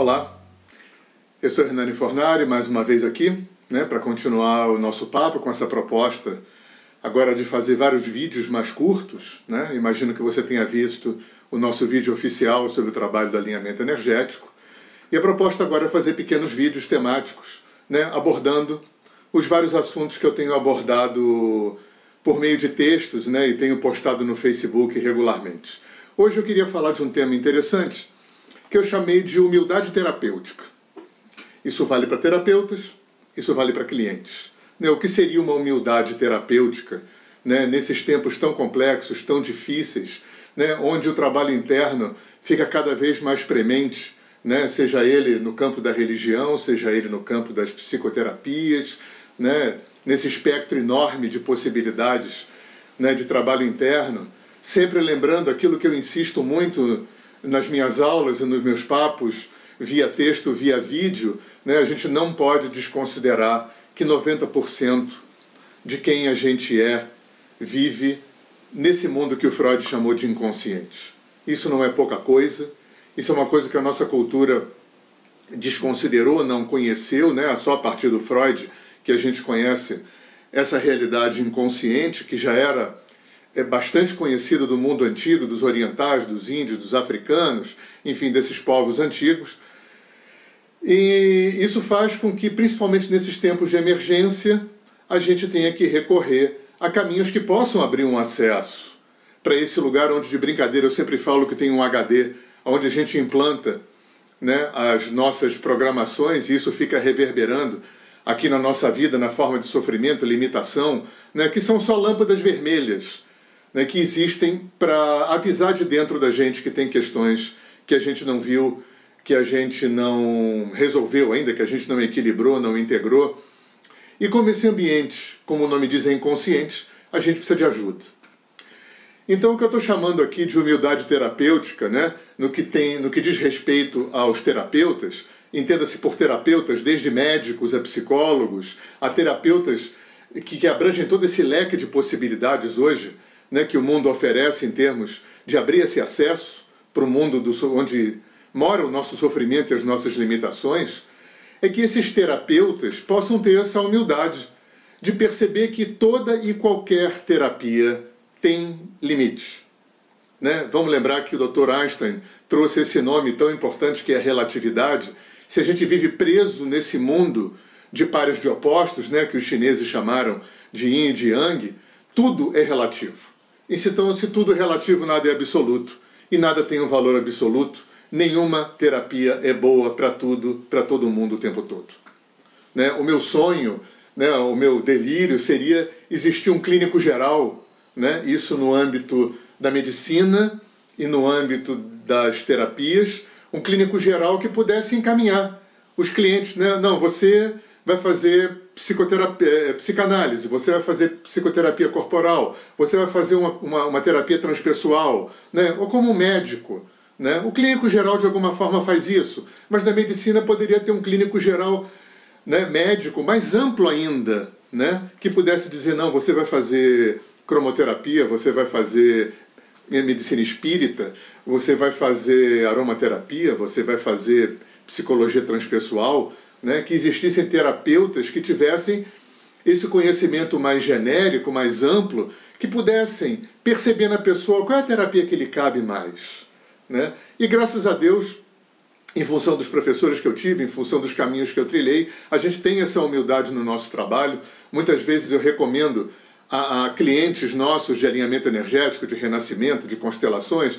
Olá, eu sou Hernani Fornari, mais uma vez aqui, né, para continuar o nosso papo com essa proposta agora de fazer vários vídeos mais curtos. Né? Imagino que você tenha visto o nosso vídeo oficial sobre o trabalho do alinhamento energético. E a proposta agora é fazer pequenos vídeos temáticos, né, abordando os vários assuntos que eu tenho abordado por meio de textos né, e tenho postado no Facebook regularmente. Hoje eu queria falar de um tema interessante que eu chamei de humildade terapêutica. Isso vale para terapeutas, isso vale para clientes. Né, o que seria uma humildade terapêutica né, nesses tempos tão complexos, tão difíceis, né, onde o trabalho interno fica cada vez mais premente, né, seja ele no campo da religião, seja ele no campo das psicoterapias, né, nesse espectro enorme de possibilidades né, de trabalho interno, sempre lembrando aquilo que eu insisto muito nas minhas aulas e nos meus papos, via texto, via vídeo, né, a gente não pode desconsiderar que 90% de quem a gente é vive nesse mundo que o Freud chamou de inconsciente. Isso não é pouca coisa, isso é uma coisa que a nossa cultura desconsiderou, não conheceu, né? só a partir do Freud que a gente conhece essa realidade inconsciente que já era é bastante conhecida do mundo antigo, dos orientais, dos índios, dos africanos, enfim, desses povos antigos. E isso faz com que, principalmente nesses tempos de emergência, a gente tenha que recorrer a caminhos que possam abrir um acesso para esse lugar onde, de brincadeira, eu sempre falo que tem um HD, onde a gente implanta né, as nossas programações e isso fica reverberando aqui na nossa vida na forma de sofrimento, limitação, né, que são só lâmpadas vermelhas né, que existem para avisar de dentro da gente que tem questões que a gente não viu, que a gente não resolveu ainda, que a gente não equilibrou, não integrou. E como esse ambiente, como o nome diz, é inconsciente, a gente precisa de ajuda. Então, o que eu estou chamando aqui de humildade terapêutica, né, no, que tem, no que diz respeito aos terapeutas, entenda-se por terapeutas, desde médicos a psicólogos, a terapeutas que, que abrangem todo esse leque de possibilidades hoje né, que o mundo oferece em termos de abrir esse acesso para o mundo do, onde mora o nosso sofrimento e as nossas limitações, é que esses terapeutas possam ter essa humildade de perceber que toda e qualquer terapia tem limites. Né? Vamos lembrar que o Dr. Einstein trouxe esse nome tão importante que é a relatividade. Se a gente vive preso nesse mundo de pares de opostos, né, que os chineses chamaram de yin e de yang, tudo é relativo. E se, então, se tudo relativo, nada é absoluto. E nada tem um valor absoluto. Nenhuma terapia é boa para tudo, para todo mundo o tempo todo. Né? O meu sonho, né, o meu delírio seria existir um clínico geral né? isso no âmbito da medicina e no âmbito das terapias, um clínico geral que pudesse encaminhar os clientes. Né? Não, você vai fazer psicoterapia, eh, psicanálise, você vai fazer psicoterapia corporal, você vai fazer uma, uma, uma terapia transpessoal, né? ou como médico. Né? O clínico geral, de alguma forma, faz isso, mas na medicina poderia ter um clínico geral né, médico mais amplo ainda, né? que pudesse dizer: não, você vai fazer cromoterapia, você vai fazer medicina espírita, você vai fazer aromaterapia, você vai fazer psicologia transpessoal, né? que existissem terapeutas que tivessem esse conhecimento mais genérico, mais amplo, que pudessem perceber na pessoa qual é a terapia que lhe cabe mais. Né? E graças a Deus, em função dos professores que eu tive, em função dos caminhos que eu trilhei, a gente tem essa humildade no nosso trabalho. Muitas vezes eu recomendo a, a clientes nossos de alinhamento energético, de renascimento, de constelações,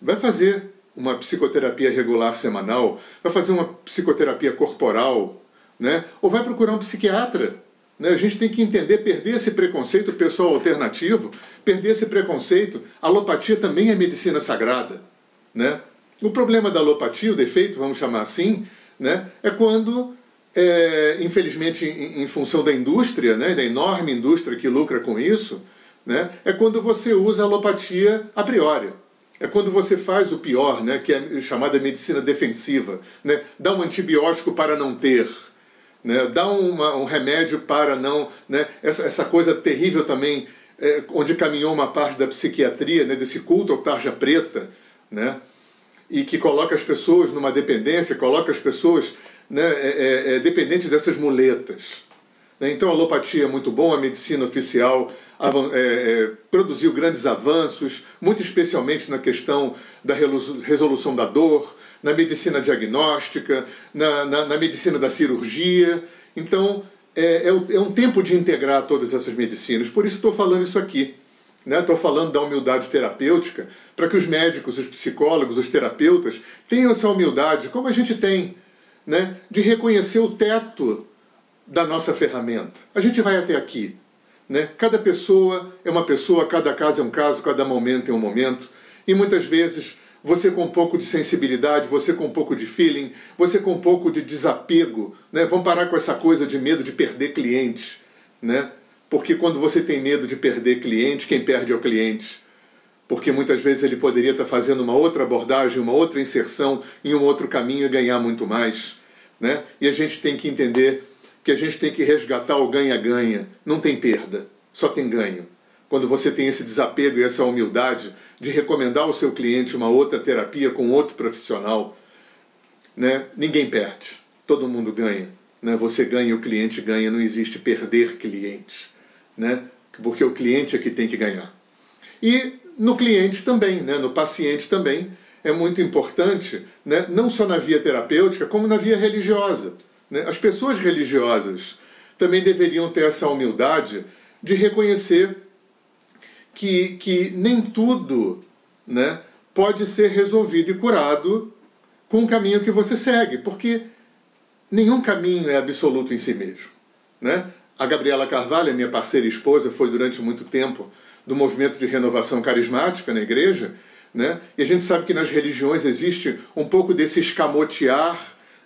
vai fazer uma psicoterapia regular semanal, vai fazer uma psicoterapia corporal, né? ou vai procurar um psiquiatra. Né? A gente tem que entender, perder esse preconceito pessoal alternativo, perder esse preconceito. A alopatia também é medicina sagrada. Né? O problema da alopatia, o defeito, vamos chamar assim, né? é quando é, infelizmente, em, em, função da indústria, né, da enorme indústria que lucra com isso, né, é quando você usa a alopatia a priori. É quando você faz o pior, né, que é chamada medicina defensiva. Né, dá um antibiótico para não ter. Né, dá uma, um remédio para não. Né, essa, essa coisa terrível também, é, onde caminhou uma parte da psiquiatria, né, desse culto ao tarja preta. Né, e que coloca as pessoas numa dependência, coloca as pessoas né, é, é, é dependentes dessas muletas. Né? Então a alopatia é muito bom, a medicina oficial é, é, produziu grandes avanços, muito especialmente na questão da resolução da dor, na medicina diagnóstica, na, na, na medicina da cirurgia. Então é, é, é um tempo de integrar todas essas medicinas, por isso estou falando isso aqui. Estou né? falando da humildade terapêutica para que os médicos, os psicólogos, os terapeutas tenham essa humildade, como a gente tem, né? de reconhecer o teto da nossa ferramenta. A gente vai até aqui. Né? Cada pessoa é uma pessoa, cada caso é um caso, cada momento é um momento. E muitas vezes você com um pouco de sensibilidade, você com um pouco de feeling, você com um pouco de desapego, né? Vamos parar com essa coisa de medo de perder clientes, né? Porque quando você tem medo de perder cliente, quem perde é o cliente. Porque muitas vezes ele poderia estar fazendo uma outra abordagem, uma outra inserção em um outro caminho e ganhar muito mais, né? E a gente tem que entender que a gente tem que resgatar o ganha-ganha. Não tem perda, só tem ganho. Quando você tem esse desapego e essa humildade de recomendar ao seu cliente uma outra terapia com outro profissional, né? ninguém perde, todo mundo ganha. Né? Você ganha, o cliente ganha, não existe perder cliente, né? porque o cliente é que tem que ganhar. E no cliente também, né? no paciente também, é muito importante, né? não só na via terapêutica, como na via religiosa. Né? As pessoas religiosas também deveriam ter essa humildade de reconhecer que, que nem tudo né, pode ser resolvido e curado com o caminho que você segue, porque nenhum caminho é absoluto em si mesmo. Né? A Gabriela Carvalho, minha parceira e esposa, foi durante muito tempo do movimento de renovação carismática na igreja, né? e a gente sabe que nas religiões existe um pouco desse escamotear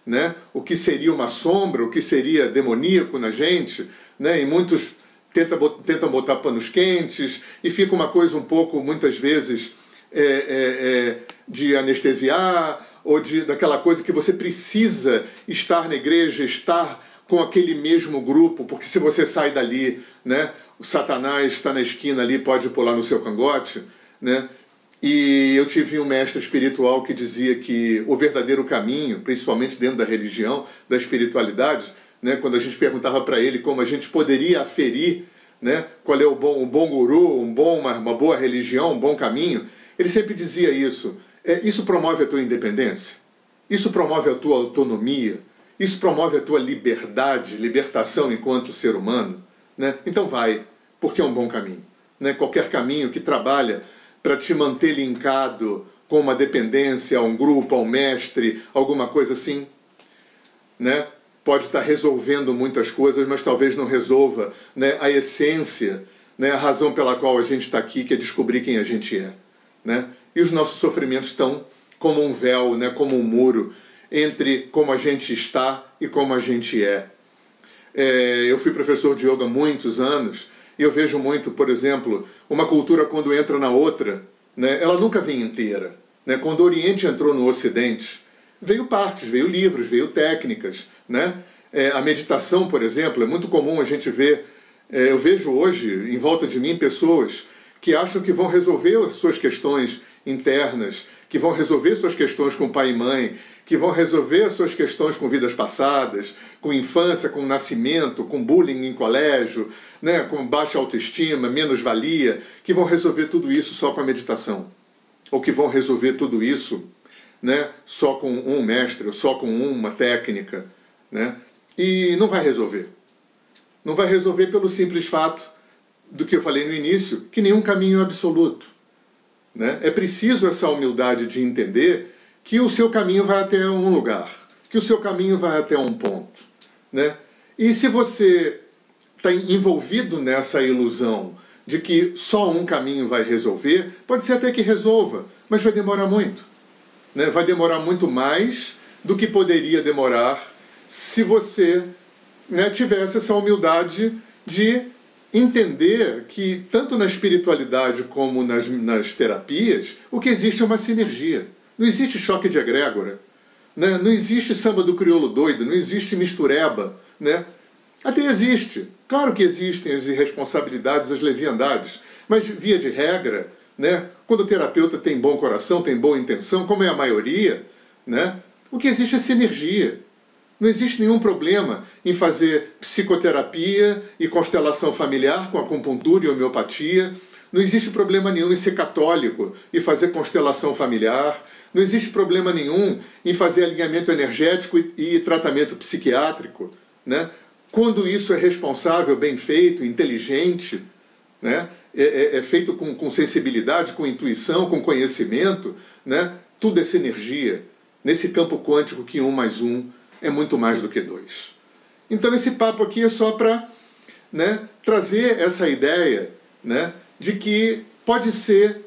né? o que seria uma sombra, o que seria demoníaco na gente, né? e muitos tenta, tentam botar panos quentes, e fica uma coisa um pouco, muitas vezes, é, é, é, de anestesiar, ou de, daquela coisa que você precisa estar na igreja, estar com aquele mesmo grupo, porque se você sai dali, né, o Satanás está na esquina ali, pode pular no seu cangote, né? E eu tive um mestre espiritual que dizia que o verdadeiro caminho, principalmente dentro da religião, da espiritualidade, né, quando a gente perguntava para ele como a gente poderia aferir né, qual é o bom, um bom guru, um bom, uma, uma boa religião, um bom caminho, ele sempre dizia isso. É, isso promove a tua independência, isso promove a tua autonomia, isso promove a tua liberdade, libertação enquanto ser humano. Né? Então vai, porque é um bom caminho. Né? Qualquer caminho que trabalha para te manter linkado com uma dependência a um grupo, a um mestre, alguma coisa assim, né? Pode estar resolvendo muitas coisas, mas talvez não resolva né, a essência, né, a razão pela qual a gente está aqui, que é descobrir quem a gente é. Né? E os nossos sofrimentos estão como um véu, né, como um muro, entre como a gente está e como a gente é. é eu fui professor de yoga muitos anos eu vejo muito, por exemplo, uma cultura quando entra na outra, né, ela nunca vem inteira. Né? Quando o Oriente entrou no Ocidente, veio partes, veio livros, veio técnicas. Né? É, a meditação, por exemplo, é muito comum a gente ver. É, eu vejo hoje em volta de mim pessoas que acham que vão resolver as suas questões internas, que vão resolver suas questões com pai e mãe, que vão resolver as suas questões com vidas passadas, com infância, com nascimento, com bullying em colégio, né, com baixa autoestima, menos-valia, que vão resolver tudo isso só com a meditação. Ou que vão resolver tudo isso né, só com um mestre, ou só com uma técnica. Né, e não vai resolver. Não vai resolver pelo simples fato do que eu falei no início, que nenhum caminho é absoluto. Né? É preciso essa humildade de entender que o seu caminho vai até um lugar, que o seu caminho vai até um ponto. Né? E se você está envolvido nessa ilusão de que só um caminho vai resolver, pode ser até que resolva, mas vai demorar muito. Né? Vai demorar muito mais do que poderia demorar se você né, tivesse essa humildade de entender que, tanto na espiritualidade como nas, nas terapias, o que existe é uma sinergia. Não existe choque de egrégora. Né? Não existe samba do crioulo doido, não existe mistureba. Né? Até existe. Claro que existem as irresponsabilidades, as leviandades. Mas, via de regra, né, Quando o terapeuta tem bom coração, tem boa intenção, como é a maioria, né? o que existe é sinergia. Não existe nenhum problema em fazer psicoterapia e constelação familiar com acupuntura e homeopatia. Não existe problema nenhum em ser católico e fazer constelação familiar. Não existe problema nenhum em fazer alinhamento energético e, e tratamento psiquiátrico. Né? Quando isso é responsável, bem feito, inteligente, né? é, é, é feito com, com sensibilidade, com intuição, com conhecimento, né? tudo é sinergia. Nesse campo quântico que um mais um é muito mais do que dois. Então esse papo aqui é só para né, trazer essa ideia né, de que pode ser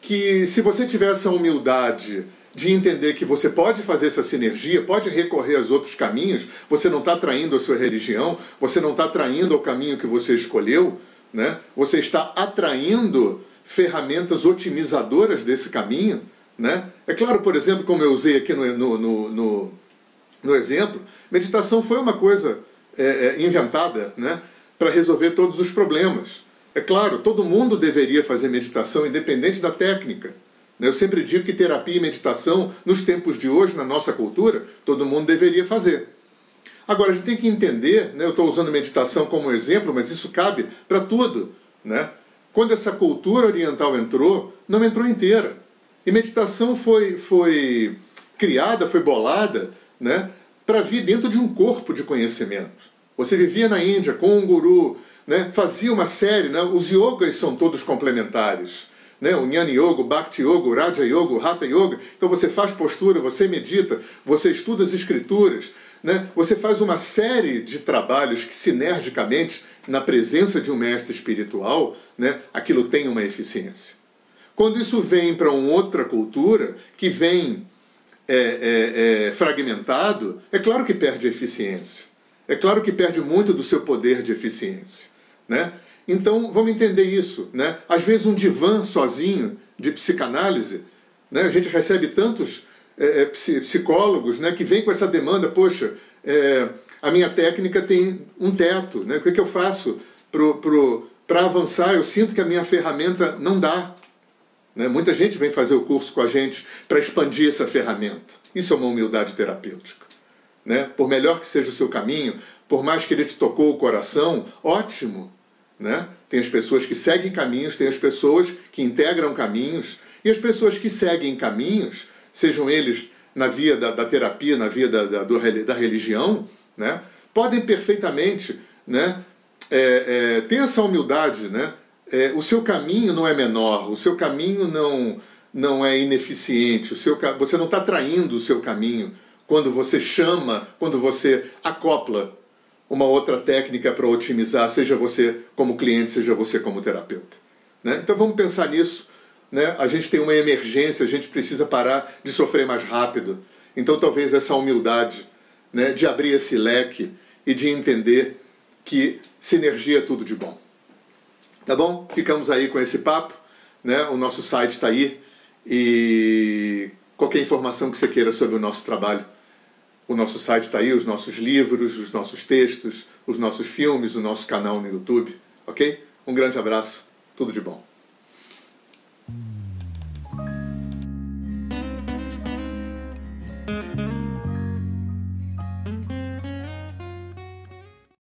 que se você tiver essa humildade de entender que você pode fazer essa sinergia, pode recorrer aos outros caminhos, você não está traindo a sua religião, você não está traindo o caminho que você escolheu, né? você está atraindo ferramentas otimizadoras desse caminho. Né? É claro, por exemplo, como eu usei aqui no, no, no, no exemplo, meditação foi uma coisa é, é, inventada né, para resolver todos os problemas. É claro, todo mundo deveria fazer meditação, independente da técnica. Né. Eu sempre digo que terapia e meditação, nos tempos de hoje, na nossa cultura, todo mundo deveria fazer. Agora, a gente tem que entender, né, eu estou usando meditação como exemplo, mas isso cabe para tudo. Né? Quando essa cultura oriental entrou, não entrou inteira. E meditação foi, foi criada, foi bolada né, para vir dentro de um corpo de conhecimento. Você vivia na Índia com um guru, né, fazia uma série, né, os yogas são todos complementares. Né, o Jnana Yoga, o Bhakti Yoga, o Raja Yoga, o Hatha Yoga. Então você faz postura, você medita, você estuda as escrituras, né, você faz uma série de trabalhos que sinergicamente, na presença de um mestre espiritual, né, aquilo tem uma eficiência. Quando isso vem para uma outra cultura, que vem é, é, é, fragmentado, é claro que perde eficiência. É claro que perde muito do seu poder de eficiência. Né? Então, vamos entender isso. Né? Às vezes, um divã sozinho de psicanálise, né? a gente recebe tantos é, é psicólogos né, que vêm com essa demanda: poxa, é, a minha técnica tem um teto, né? o que, é que eu faço para avançar? Eu sinto que a minha ferramenta não dá. Né? Muita gente vem fazer o curso com a gente para expandir essa ferramenta. Isso é uma humildade terapêutica. Né? Por melhor que seja o seu caminho, por mais que ele te tocou o coração, ótimo. Né? Tem as pessoas que seguem caminhos, tem as pessoas que integram caminhos, e as pessoas que seguem caminhos, sejam eles na via da, da terapia, na via da, da, da religião, né? podem perfeitamente né? É, é, ter essa humildade né? É, o seu caminho não é menor, o seu caminho não, não é ineficiente, o seu, você não está traindo o seu caminho quando você chama, quando você acopla uma outra técnica para otimizar, seja você como cliente, seja você como terapeuta. Né? Então vamos pensar nisso. Né? A gente tem uma emergência, a gente precisa parar de sofrer mais rápido. Então talvez essa humildade né, de abrir esse leque e de entender que sinergia é tudo de bom. Tá bom? Ficamos aí com esse papo. Né? O nosso site está aí. E qualquer informação que você queira sobre o nosso trabalho, o nosso site está aí, os nossos livros, os nossos textos, os nossos filmes, o nosso canal no YouTube. Ok? Um grande abraço. Tudo de bom.